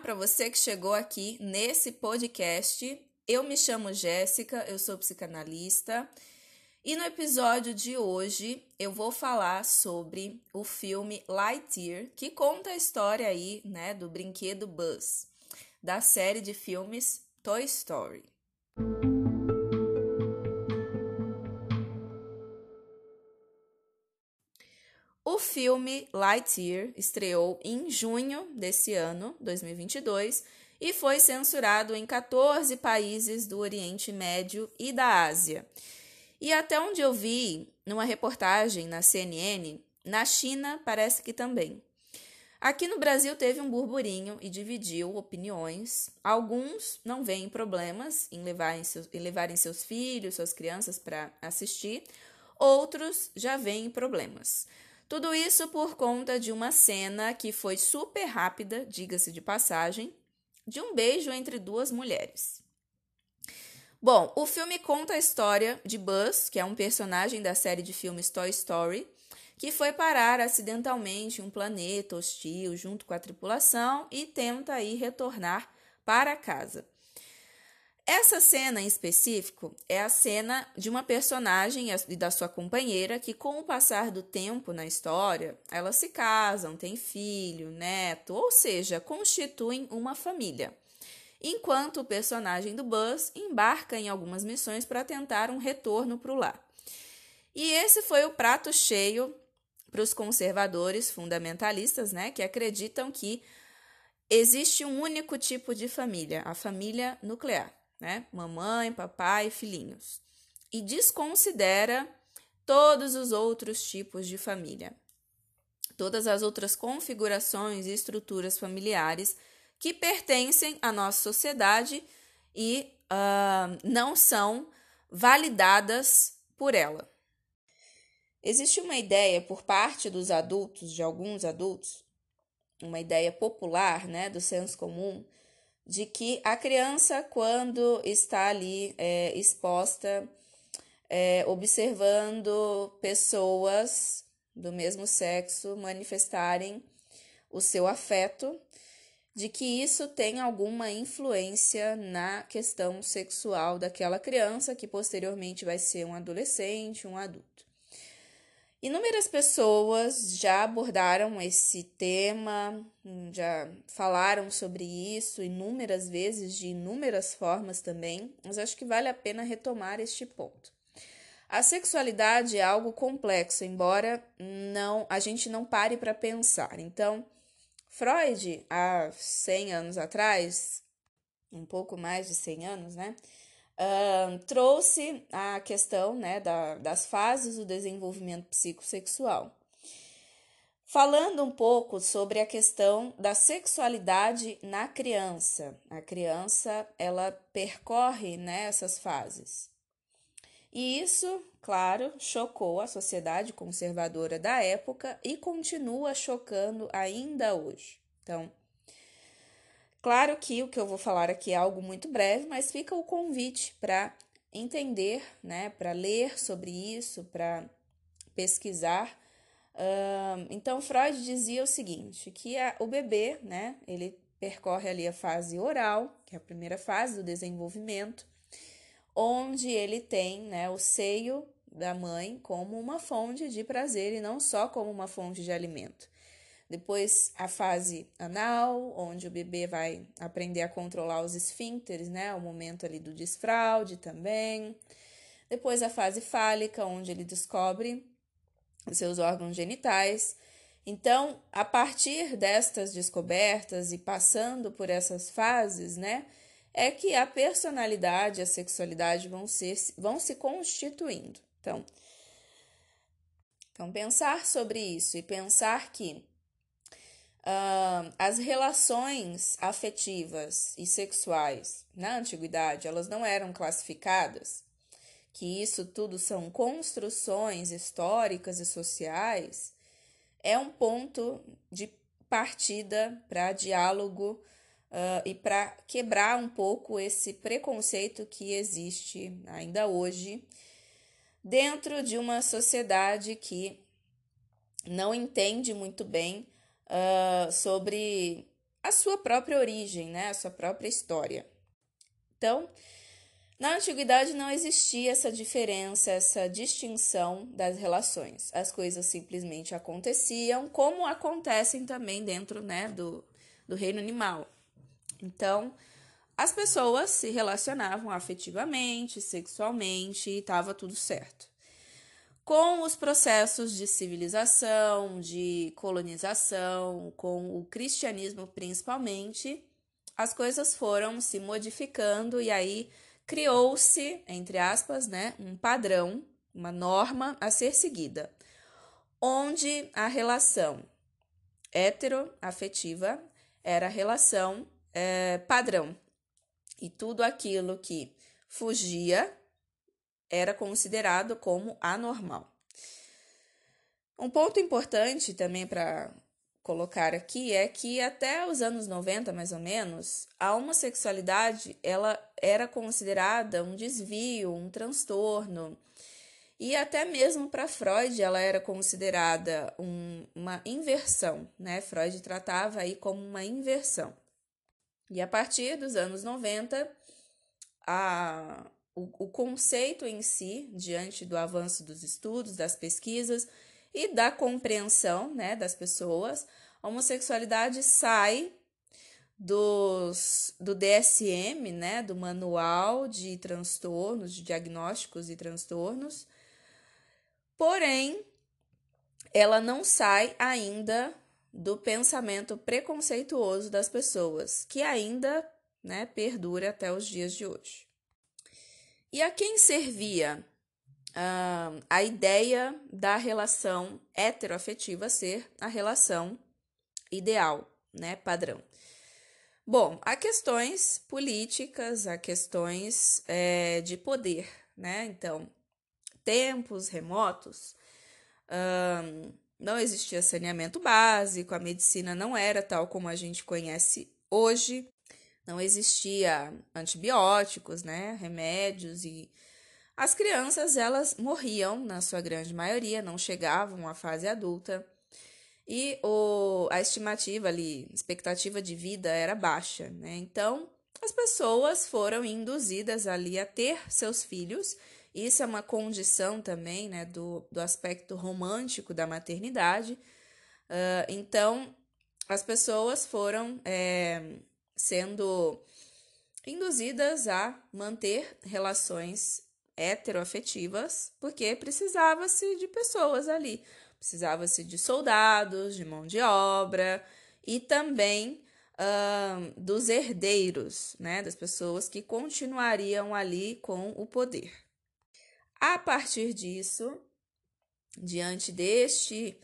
para você que chegou aqui nesse podcast. Eu me chamo Jéssica, eu sou psicanalista. E no episódio de hoje eu vou falar sobre o filme Lightyear, que conta a história aí, né, do brinquedo Buzz, da série de filmes Toy Story. O filme Lightyear estreou em junho desse ano, 2022, e foi censurado em 14 países do Oriente Médio e da Ásia. E até onde eu vi, numa reportagem na CNN, na China parece que também. Aqui no Brasil teve um burburinho e dividiu opiniões. Alguns não veem problemas em levarem seus, em levarem seus filhos, suas crianças para assistir, outros já veem problemas. Tudo isso por conta de uma cena que foi super rápida, diga-se de passagem, de um beijo entre duas mulheres. Bom, o filme conta a história de Buzz, que é um personagem da série de filmes Toy Story, que foi parar acidentalmente em um planeta hostil junto com a tripulação e tenta aí retornar para casa. Essa cena em específico é a cena de uma personagem e da sua companheira que, com o passar do tempo na história, elas se casam, têm filho, neto, ou seja, constituem uma família. Enquanto o personagem do Buzz embarca em algumas missões para tentar um retorno para o lar. E esse foi o prato cheio para os conservadores fundamentalistas, né, que acreditam que existe um único tipo de família, a família nuclear né? Mamãe, papai, filhinhos. E desconsidera todos os outros tipos de família. Todas as outras configurações e estruturas familiares que pertencem à nossa sociedade e uh, não são validadas por ela. Existe uma ideia por parte dos adultos, de alguns adultos, uma ideia popular, né, do senso comum, de que a criança, quando está ali é, exposta, é, observando pessoas do mesmo sexo manifestarem o seu afeto, de que isso tem alguma influência na questão sexual daquela criança, que posteriormente vai ser um adolescente, um adulto. Inúmeras pessoas já abordaram esse tema, já falaram sobre isso inúmeras vezes, de inúmeras formas também, mas acho que vale a pena retomar este ponto. A sexualidade é algo complexo, embora não a gente não pare para pensar. Então, Freud, há 100 anos atrás, um pouco mais de 100 anos, né? Trouxe a questão né, da, das fases do desenvolvimento psicossexual. Falando um pouco sobre a questão da sexualidade na criança. A criança, ela percorre né, essas fases. E isso, claro, chocou a sociedade conservadora da época e continua chocando ainda hoje. Então, Claro que o que eu vou falar aqui é algo muito breve, mas fica o convite para entender, né, para ler sobre isso, para pesquisar. Uh, então, Freud dizia o seguinte, que a, o bebê, né, ele percorre ali a fase oral, que é a primeira fase do desenvolvimento, onde ele tem, né, o seio da mãe como uma fonte de prazer e não só como uma fonte de alimento. Depois a fase anal, onde o bebê vai aprender a controlar os esfíncteres, né? O momento ali do desfraude também. Depois a fase fálica, onde ele descobre os seus órgãos genitais. Então, a partir destas descobertas e passando por essas fases, né, é que a personalidade e a sexualidade vão, ser, vão se constituindo. Então, então, pensar sobre isso e pensar que Uh, as relações afetivas e sexuais na antiguidade elas não eram classificadas, que isso tudo são construções históricas e sociais, é um ponto de partida para diálogo uh, e para quebrar um pouco esse preconceito que existe ainda hoje dentro de uma sociedade que não entende muito bem uh, sobre a sua própria origem, né? A sua própria história. Então, na antiguidade não existia essa diferença, essa distinção das relações. As coisas simplesmente aconteciam, como acontecem também dentro né, do, do reino animal. Então, as pessoas se relacionavam afetivamente, sexualmente e estava tudo certo. Com os processos de civilização, de colonização, com o cristianismo principalmente, as coisas foram se modificando e aí criou-se, entre aspas, né, um padrão, uma norma a ser seguida, onde a relação heteroafetiva era a relação é, padrão. E tudo aquilo que fugia era considerado como anormal. Um ponto importante também para colocar aqui é que até os anos 90, mais ou menos, a homossexualidade ela era considerada um desvio, um transtorno. E até mesmo para Freud ela era considerada um, uma inversão, né? Freud tratava aí como uma inversão. E a partir dos anos 90, a, o, o conceito em si, diante do avanço dos estudos, das pesquisas e da compreensão né, das pessoas, a homossexualidade sai dos, do DSM, né, do Manual de Transtornos, de Diagnósticos e Transtornos, porém, ela não sai ainda do pensamento preconceituoso das pessoas, que ainda né, perdura até os dias de hoje. E a quem servia uh, a ideia da relação heteroafetiva ser a relação ideal, né, padrão? Bom, há questões políticas, há questões é, de poder, né? Então, tempos remotos, um, não existia saneamento básico, a medicina não era tal como a gente conhece hoje, não existia antibióticos, né, remédios e as crianças elas morriam na sua grande maioria, não chegavam à fase adulta e o, a estimativa ali, expectativa de vida era baixa, né? Então as pessoas foram induzidas ali a ter seus filhos isso é uma condição também né, do, do aspecto romântico da maternidade. Uh, então, as pessoas foram é, sendo induzidas a manter relações heteroafetivas, porque precisava-se de pessoas ali, precisava-se de soldados, de mão de obra e também uh, dos herdeiros, né, das pessoas que continuariam ali com o poder. A partir disso, diante deste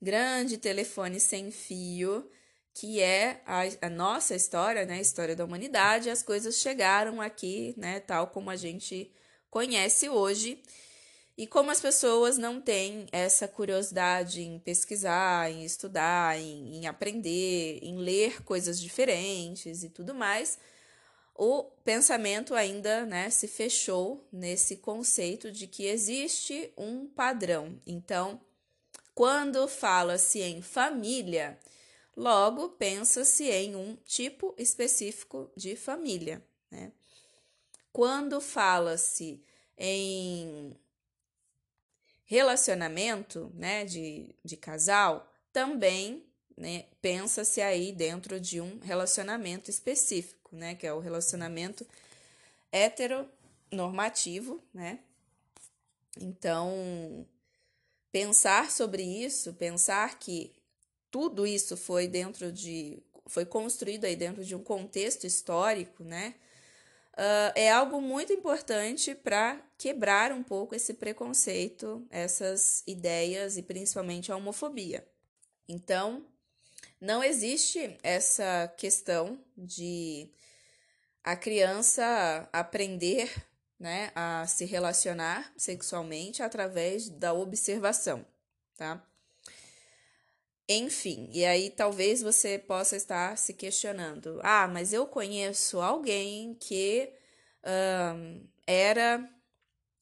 grande telefone sem fio, que é a, a, nossa história, né, a história da humanidade, as coisas chegaram aqui, né, tal como a gente conhece hoje. E como as pessoas não têm essa curiosidade em pesquisar, em estudar, em, em aprender, em ler coisas diferentes e tudo mais, o pensamento ainda né, se fechou nesse conceito de que existe um padrão. Então, quando fala-se em família, logo pensa-se em um tipo específico de família. Né? Quando fala-se em relacionamento né, de, de casal, também né, pensa-se aí dentro de um relacionamento específico né, que é o relacionamento heteronormativo, né? Então, pensar sobre isso, pensar que tudo isso foi dentro de foi construído aí dentro de um contexto histórico, né? Uh, é algo muito importante para quebrar um pouco esse preconceito, essas ideias e principalmente a homofobia. Então, não existe essa questão de a criança aprender né, a se relacionar sexualmente através da observação, tá? Enfim, e aí talvez você possa estar se questionando: ah, mas eu conheço alguém que uh, era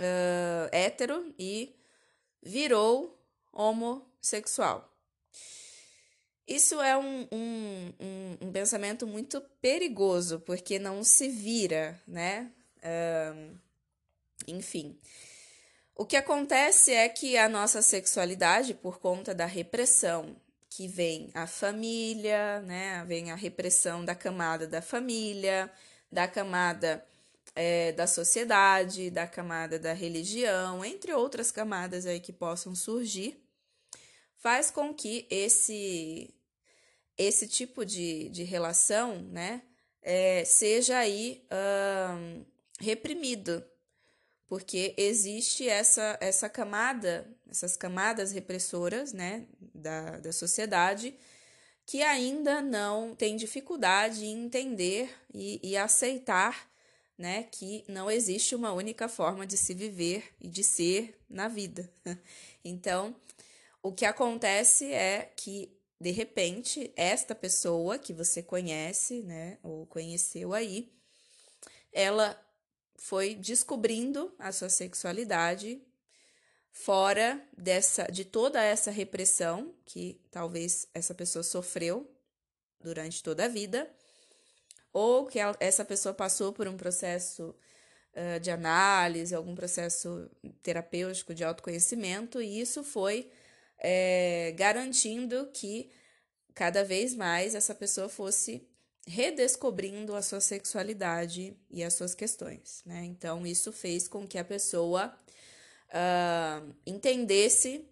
uh, hétero e virou homossexual. Isso é um, um, um, um pensamento muito perigoso, porque não se vira, né? Enfim. O que acontece é que a nossa sexualidade, por conta da repressão que vem a família, né? Vem a repressão da camada da família, da camada é, da sociedade, da camada da religião, entre outras camadas aí que possam surgir, faz com que esse esse tipo de, de relação, né, é, seja aí reprimido, porque existe essa, essa camada, essas camadas repressoras, né, da, da sociedade, que ainda não tem dificuldade em entender e, e aceitar né, que não existe uma única forma de se viver e de ser na vida. Então, o que acontece é que de repente esta pessoa que você conhece, né, ou conheceu aí, ela foi descobrindo a sua sexualidade fora dessa de toda essa repressão que talvez essa pessoa sofreu durante toda a vida ou que essa pessoa passou por um processo uh, de análise, algum processo terapêutico de autoconhecimento, e isso foi é, garantindo que cada vez mais essa pessoa fosse redescobrindo a sua sexualidade e as suas questões, né? Então, isso fez com que a pessoa uh, entendesse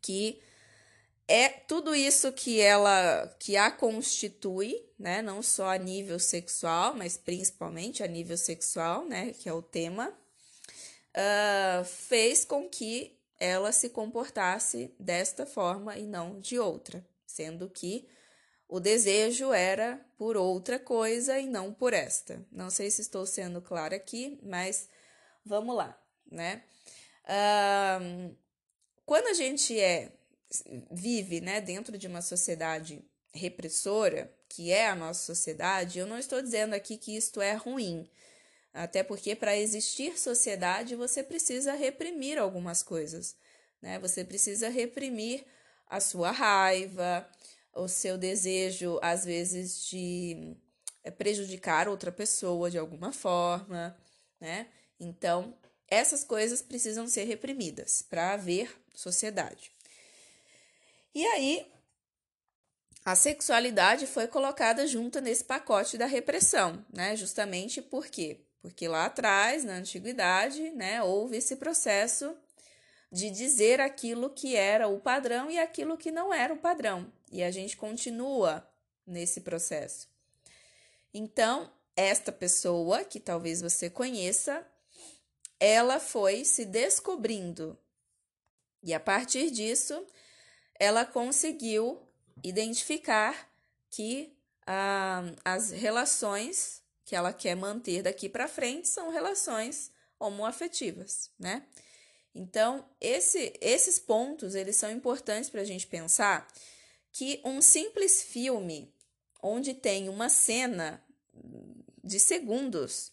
que é tudo isso que ela que a constitui, né, não só a nível sexual, mas principalmente a nível sexual, né, que é o tema, uh, fez com que ela se comportasse desta forma e não de outra, sendo que o desejo era por outra coisa e não por esta. Não sei se estou sendo clara aqui, mas vamos lá, né? Uh, quando a gente é vive né, dentro de uma sociedade repressora, que é a nossa sociedade, eu não estou dizendo aqui que isto é ruim. Até porque para existir sociedade você precisa reprimir algumas coisas. Né? Você precisa reprimir a sua raiva, o seu desejo, às vezes, de eh, prejudicar outra pessoa de alguma forma. Né? Então, essas coisas precisam ser reprimidas para haver sociedade. E aí, a sexualidade foi colocada junto nesse pacote da repressão, né? Justamente por quê? Porque lá atrás, na antiguidade, né, houve esse processo de dizer aquilo que era o padrão e aquilo que não era o padrão. E a gente continua nesse processo. Então, esta pessoa, que talvez você conheça, ela foi se descobrindo. E a partir disso, ela conseguiu identificar que ah, as relações que ela quer manter daqui para frente são relações homoafetivas, né? Então, esse, esses pontos, eles são importantes para a gente pensar que um simples filme onde tem uma cena de segundos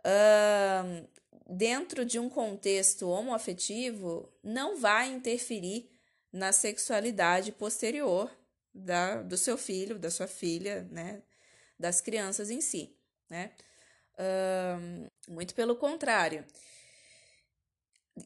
uh, dentro de um contexto homoafetivo não vai interferir na sexualidade posterior da, do seu filho, da sua filha, né? Das crianças em si, né? Um, muito pelo contrário.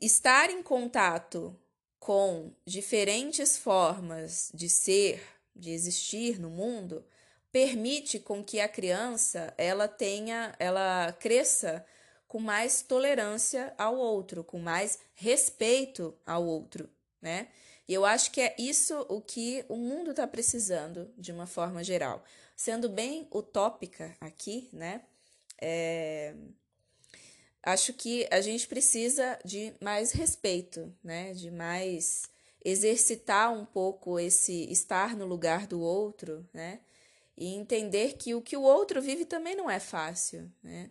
Estar em contato com diferentes formas de ser, de existir no mundo, permite com que a criança ela tenha, ela cresça com mais tolerância ao outro, com mais respeito ao outro, né? E eu acho que é isso o que o mundo está precisando, de uma forma geral. Sendo bem utópica aqui, né? É... Acho que a gente precisa de mais respeito, né? De mais exercitar um pouco esse estar no lugar do outro, né? E entender que o que o outro vive também não é fácil, né?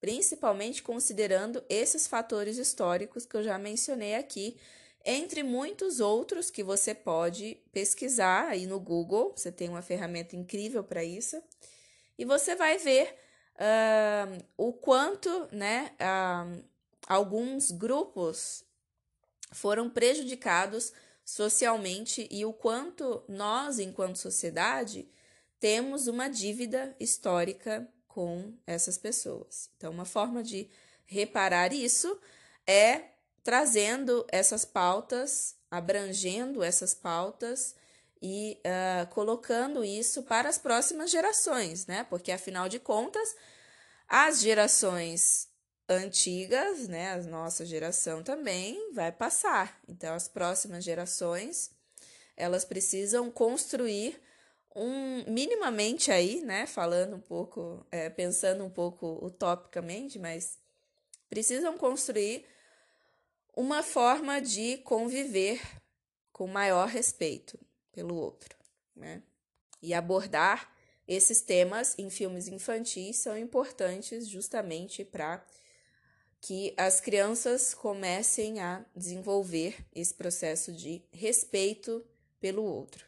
Principalmente considerando esses fatores históricos que eu já mencionei aqui, entre muitos outros que você pode pesquisar aí no Google. Você tem uma ferramenta incrível para isso. E você vai ver uh, o quanto né, uh, alguns grupos foram prejudicados socialmente e o quanto nós, enquanto sociedade, temos uma dívida histórica com essas pessoas. Então, uma forma de reparar isso é trazendo essas pautas, abrangendo essas pautas e uh, colocando isso para as próximas gerações, né? Porque afinal de contas, as gerações antigas, né, a nossa geração também vai passar. Então, as próximas gerações, elas precisam construir um minimamente aí, né, falando um pouco, é, pensando um pouco utopicamente, mas precisam construir uma forma de conviver com maior respeito pelo outro, né? E abordar esses temas em filmes infantis são importantes justamente para que as crianças comecem a desenvolver esse processo de respeito pelo outro.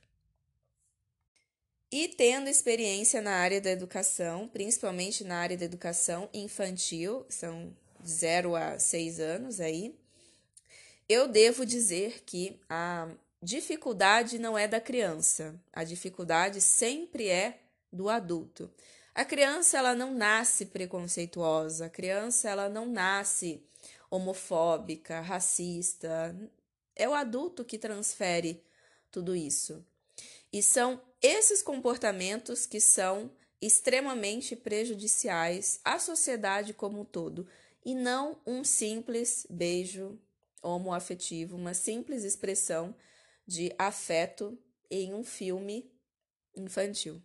E tendo experiência na área da educação, principalmente na área da educação infantil, são 0 a 6 anos aí, eu devo dizer que a dificuldade não é da criança, a dificuldade sempre é do adulto. A criança ela não nasce preconceituosa, a criança ela não nasce homofóbica, racista. É o adulto que transfere tudo isso. E são esses comportamentos que são extremamente prejudiciais à sociedade como um todo, e não um simples beijo homoafetivo, uma simples expressão de afeto em um filme infantil.